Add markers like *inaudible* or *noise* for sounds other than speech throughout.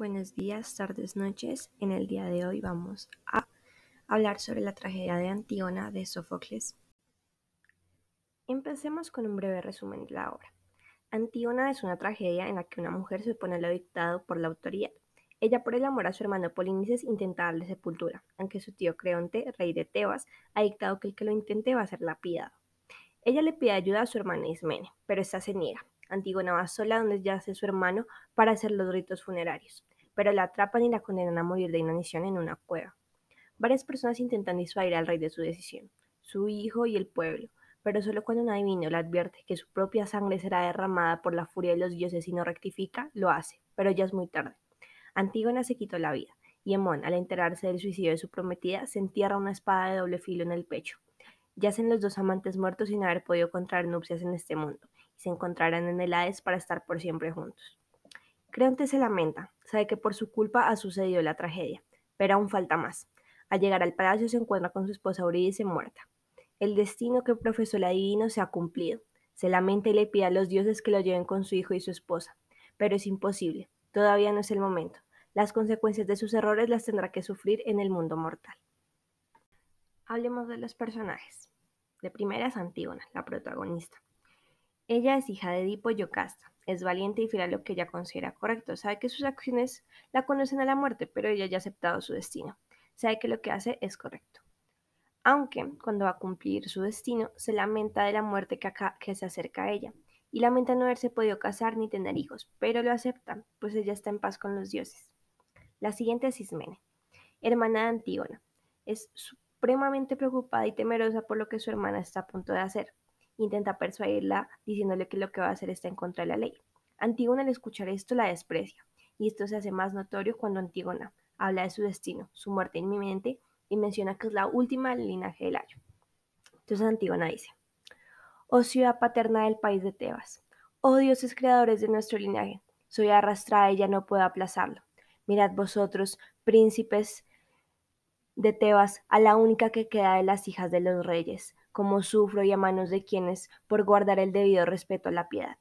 Buenos días, tardes, noches. En el día de hoy vamos a hablar sobre la tragedia de Antígona de Sófocles. Empecemos con un breve resumen de la obra. Antígona es una tragedia en la que una mujer se opone a lo dictado por la autoridad. Ella, por el amor a su hermano Polinices, intenta darle sepultura, aunque su tío Creonte, rey de Tebas, ha dictado que el que lo intente va a ser lapidado. Ella le pide ayuda a su hermana Ismene, pero esta se niega. Antígona va sola donde yace su hermano para hacer los ritos funerarios, pero la atrapan y la condenan a morir de inanición en una cueva. Varias personas intentan disuadir al rey de su decisión, su hijo y el pueblo, pero solo cuando un adivino le advierte que su propia sangre será derramada por la furia de los dioses y no rectifica, lo hace, pero ya es muy tarde. Antígona se quitó la vida, y Hemón, al enterarse del suicidio de su prometida, se entierra una espada de doble filo en el pecho. Yacen los dos amantes muertos sin haber podido contraer nupcias en este mundo, se encontrarán en el Hades para estar por siempre juntos. Creonte se lamenta, sabe que por su culpa ha sucedido la tragedia, pero aún falta más. Al llegar al palacio se encuentra con su esposa Eurídice muerta. El destino que profesó el adivino se ha cumplido. Se lamenta y le pide a los dioses que lo lleven con su hijo y su esposa, pero es imposible. Todavía no es el momento. Las consecuencias de sus errores las tendrá que sufrir en el mundo mortal. Hablemos de los personajes. De primera es Antígona, la protagonista. Ella es hija de Edipo y Yocasta. Es valiente y fiel a lo que ella considera correcto. Sabe que sus acciones la conocen a la muerte, pero ella ya ha aceptado su destino. Sabe que lo que hace es correcto. Aunque, cuando va a cumplir su destino, se lamenta de la muerte que, que se acerca a ella. Y lamenta no haberse podido casar ni tener hijos, pero lo acepta, pues ella está en paz con los dioses. La siguiente es Ismene, hermana de Antígona. Es supremamente preocupada y temerosa por lo que su hermana está a punto de hacer intenta persuadirla diciéndole que lo que va a hacer está en contra de la ley. Antígona al escuchar esto la desprecia, y esto se hace más notorio cuando Antígona habla de su destino, su muerte inminente, y menciona que es la última del linaje del Ayo. Entonces Antígona dice, Oh ciudad paterna del país de Tebas, oh dioses creadores de nuestro linaje, soy arrastrada y ya no puedo aplazarlo. Mirad vosotros, príncipes de Tebas, a la única que queda de las hijas de los reyes, como sufro y a manos de quienes por guardar el debido respeto a la piedad.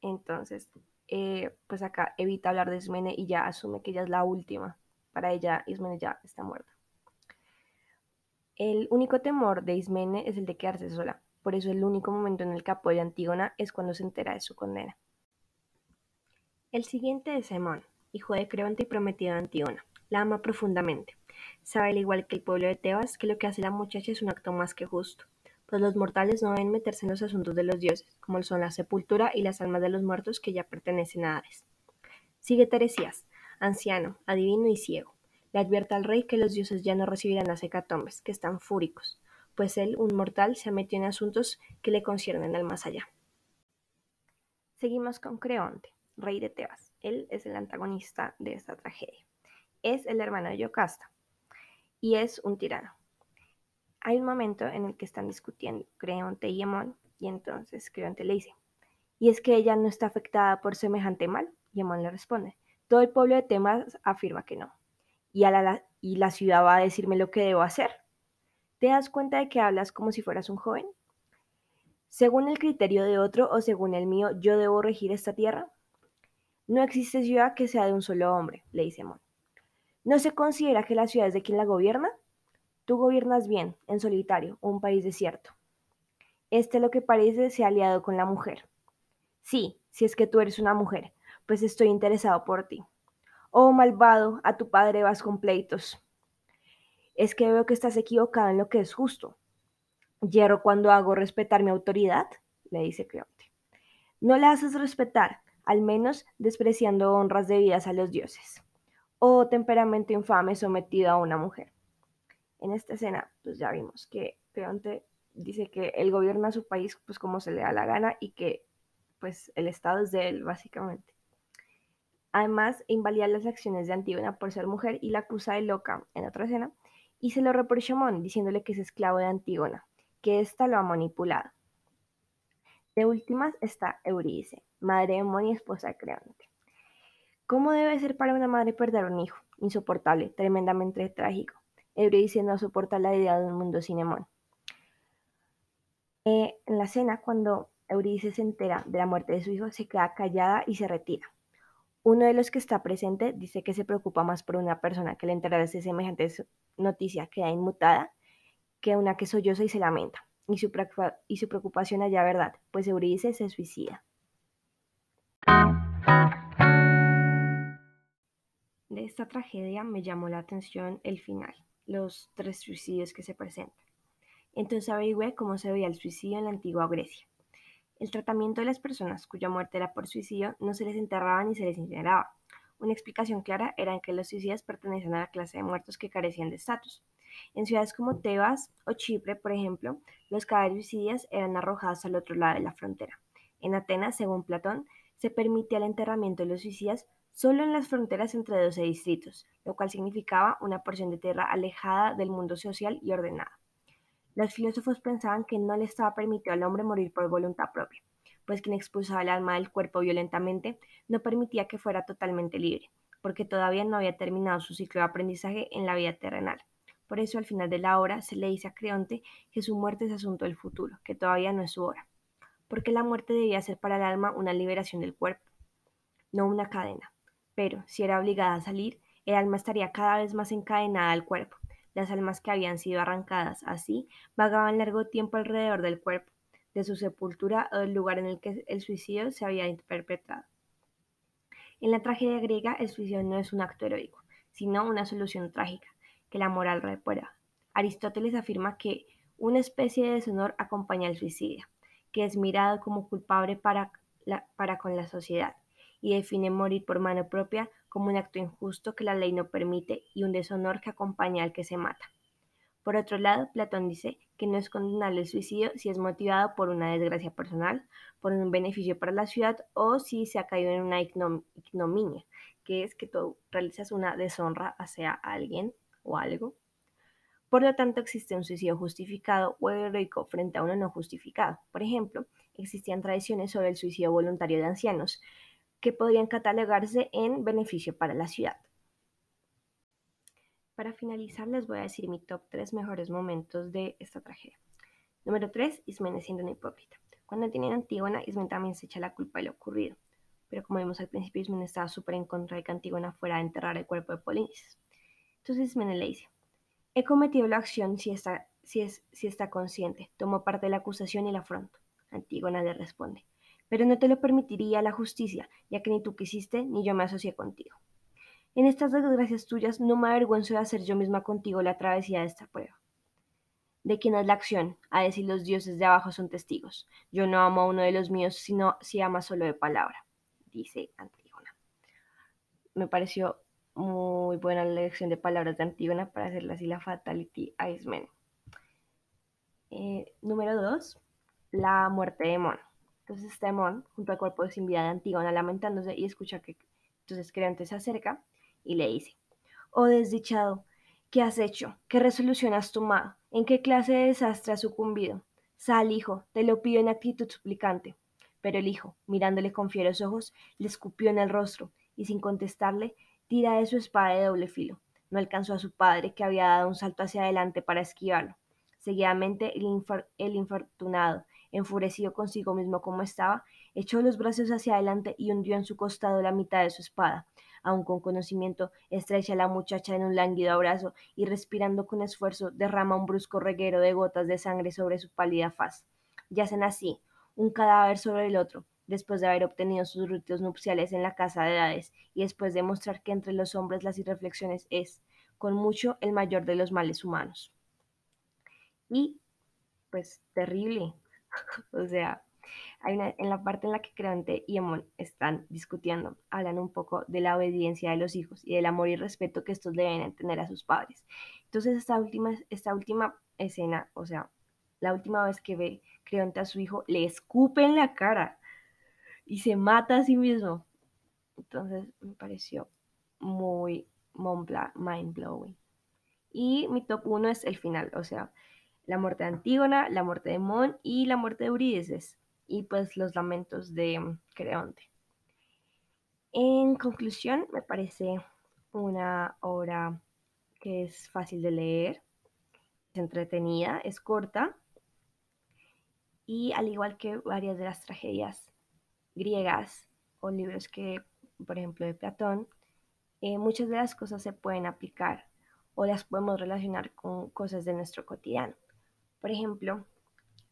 Entonces, eh, pues acá evita hablar de Ismene y ya asume que ella es la última. Para ella, Ismene ya está muerta. El único temor de Ismene es el de quedarse sola. Por eso el único momento en el que apoya a Antígona es cuando se entera de su condena. El siguiente es Semón, hijo de Creonte y prometido de Antígona. La ama profundamente. Sabe al igual que el pueblo de Tebas que lo que hace la muchacha es un acto más que justo, pues los mortales no deben meterse en los asuntos de los dioses, como son la sepultura y las almas de los muertos que ya pertenecen a Hades. Sigue Teresías, anciano, adivino y ciego. Le advierte al rey que los dioses ya no recibirán las hecatombes, que están fúricos, pues él, un mortal, se ha metido en asuntos que le conciernen al más allá. Seguimos con Creonte, rey de Tebas. Él es el antagonista de esta tragedia. Es el hermano de Yocasta, y es un tirano. Hay un momento en el que están discutiendo Creonte y Emón, y entonces Creonte le dice, ¿y es que ella no está afectada por semejante mal? Y Emón le responde, todo el pueblo de Temas afirma que no. ¿Y, la, ¿Y la ciudad va a decirme lo que debo hacer? ¿Te das cuenta de que hablas como si fueras un joven? Según el criterio de otro o según el mío, ¿yo debo regir esta tierra? No existe ciudad que sea de un solo hombre, le dice Emón. ¿No se considera que la ciudad es de quien la gobierna? Tú gobiernas bien, en solitario, un país desierto. Este lo que parece se ha aliado con la mujer. Sí, si es que tú eres una mujer, pues estoy interesado por ti. Oh malvado, a tu padre vas con pleitos. Es que veo que estás equivocado en lo que es justo. ¿Hierro cuando hago respetar mi autoridad? le dice Creonte. No la haces respetar, al menos despreciando honras debidas a los dioses o temperamento infame sometido a una mujer. En esta escena, pues ya vimos que Creonte dice que él gobierna su país pues como se le da la gana y que pues el Estado es de él, básicamente. Además, invalida las acciones de Antígona por ser mujer y la acusa de loca en otra escena, y se lo reprocha a Mon, diciéndole que es esclavo de Antígona, que ésta lo ha manipulado. De últimas está Eurídice, madre de Mon y esposa de Creonte. ¿Cómo debe ser para una madre perder un hijo? Insoportable, tremendamente trágico. Eurídice no soporta la idea de un mundo sin Emón. Eh, en la cena, cuando Eurídice se entera de la muerte de su hijo, se queda callada y se retira. Uno de los que está presente dice que se preocupa más por una persona que le enterarse semejante noticia queda inmutada que una que solloza y se lamenta. Y su, preocupación haya verdad, pues Eurídice se suicida. Esta tragedia me llamó la atención el final, los tres suicidios que se presentan. Entonces averigüé cómo se veía el suicidio en la antigua Grecia. El tratamiento de las personas cuya muerte era por suicidio no se les enterraba ni se les incineraba. Una explicación clara era que los suicidas pertenecían a la clase de muertos que carecían de estatus. En ciudades como Tebas o Chipre, por ejemplo, los cadáveres suicidas eran arrojados al otro lado de la frontera. En Atenas, según Platón, se permitía el enterramiento de los suicidas solo en las fronteras entre 12 distritos, lo cual significaba una porción de tierra alejada del mundo social y ordenada. Los filósofos pensaban que no le estaba permitido al hombre morir por voluntad propia, pues quien expulsaba el alma del cuerpo violentamente no permitía que fuera totalmente libre, porque todavía no había terminado su ciclo de aprendizaje en la vida terrenal. Por eso al final de la hora se le dice a Creonte que su muerte es asunto del futuro, que todavía no es su hora, porque la muerte debía ser para el alma una liberación del cuerpo, no una cadena. Pero si era obligada a salir, el alma estaría cada vez más encadenada al cuerpo, las almas que habían sido arrancadas así vagaban largo tiempo alrededor del cuerpo, de su sepultura o del lugar en el que el suicidio se había perpetrado. En la tragedia griega, el suicidio no es un acto heroico, sino una solución trágica que la moral reprueba. Aristóteles afirma que una especie de deshonor acompaña al suicidio, que es mirado como culpable para, para con la sociedad, y define morir por mano propia como un acto injusto que la ley no permite y un deshonor que acompaña al que se mata. Por otro lado, Platón dice que no es condenable el suicidio si es motivado por una desgracia personal, por un beneficio para la ciudad o si se ha caído en una ignominia, que es que tú realizas una deshonra hacia alguien o algo. Por lo tanto, existe un suicidio justificado o heroico frente a uno no justificado. Por ejemplo, existían tradiciones sobre el suicidio voluntario de ancianos, que podrían catalogarse en beneficio para la ciudad. Para finalizar, les voy a decir mi top 3 mejores momentos de esta tragedia. Número 3, Ismene siendo una hipócrita. Cuando tienen Antígona, Ismene también se echa la culpa de lo ocurrido. Pero como vimos al principio, Ismene estaba súper en contra de que Antígona fuera a enterrar el cuerpo de Polinices. Entonces Ismene le dice, he cometido la acción si está, si, es, si está consciente, tomo parte de la acusación y la afronto. Antígona le responde, pero no te lo permitiría la justicia, ya que ni tú quisiste ni yo me asocié contigo. En estas desgracias tuyas no me avergüenzo de hacer yo misma contigo la travesía de esta prueba. ¿De quién es la acción? A decir los dioses de abajo son testigos. Yo no amo a uno de los míos, sino si ama solo de palabra, dice Antígona. Me pareció muy buena la lección de palabras de Antígona para hacerla así la Fatality a Ismen. Eh, número 2. La muerte de Mon. Entonces Temón, junto al cuerpo sin vida de Antígona, lamentándose y escucha que entonces Creonte se acerca y le dice, Oh desdichado, ¿qué has hecho? ¿Qué resolución has tomado? ¿En qué clase de desastre has sucumbido? Sal, hijo, te lo pido en actitud suplicante. Pero el hijo, mirándole con fieros ojos, le escupió en el rostro y sin contestarle, tira de su espada de doble filo. No alcanzó a su padre, que había dado un salto hacia adelante para esquivarlo. Seguidamente el, el infortunado, enfurecido consigo mismo como estaba, echó los brazos hacia adelante y hundió en su costado la mitad de su espada. Aun con conocimiento, estrecha a la muchacha en un lánguido abrazo y respirando con esfuerzo, derrama un brusco reguero de gotas de sangre sobre su pálida faz. Yacen así, un cadáver sobre el otro, después de haber obtenido sus ritos nupciales en la casa de edades y después de mostrar que entre los hombres las irreflexiones es, con mucho, el mayor de los males humanos. Y, pues, terrible, *laughs* o sea, hay una, en la parte en la que Creonte y Emon están discutiendo, hablan un poco de la obediencia de los hijos y del amor y respeto que estos deben tener a sus padres. Entonces, esta última, esta última escena, o sea, la última vez que ve Creonte a su hijo, le escupe en la cara y se mata a sí mismo. Entonces, me pareció muy mind blowing. Y mi top 1 es el final, o sea, la muerte de Antígona, la muerte de Mon y la muerte de Eurídice, y pues los lamentos de mm, Creonte. En conclusión, me parece una obra que es fácil de leer, es entretenida, es corta, y al igual que varias de las tragedias griegas o libros que por ejemplo de Platón, eh, muchas de las cosas se pueden aplicar o las podemos relacionar con cosas de nuestro cotidiano. Por ejemplo,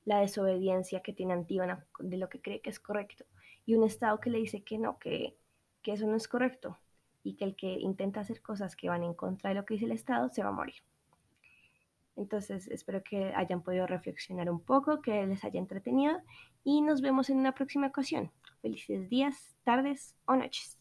la desobediencia que tiene Antígona de lo que cree que es correcto y un Estado que le dice que no, que, que eso no es correcto y que el que intenta hacer cosas que van en contra de lo que dice el Estado se va a morir. Entonces espero que hayan podido reflexionar un poco, que les haya entretenido y nos vemos en una próxima ocasión. Felices días, tardes o noches.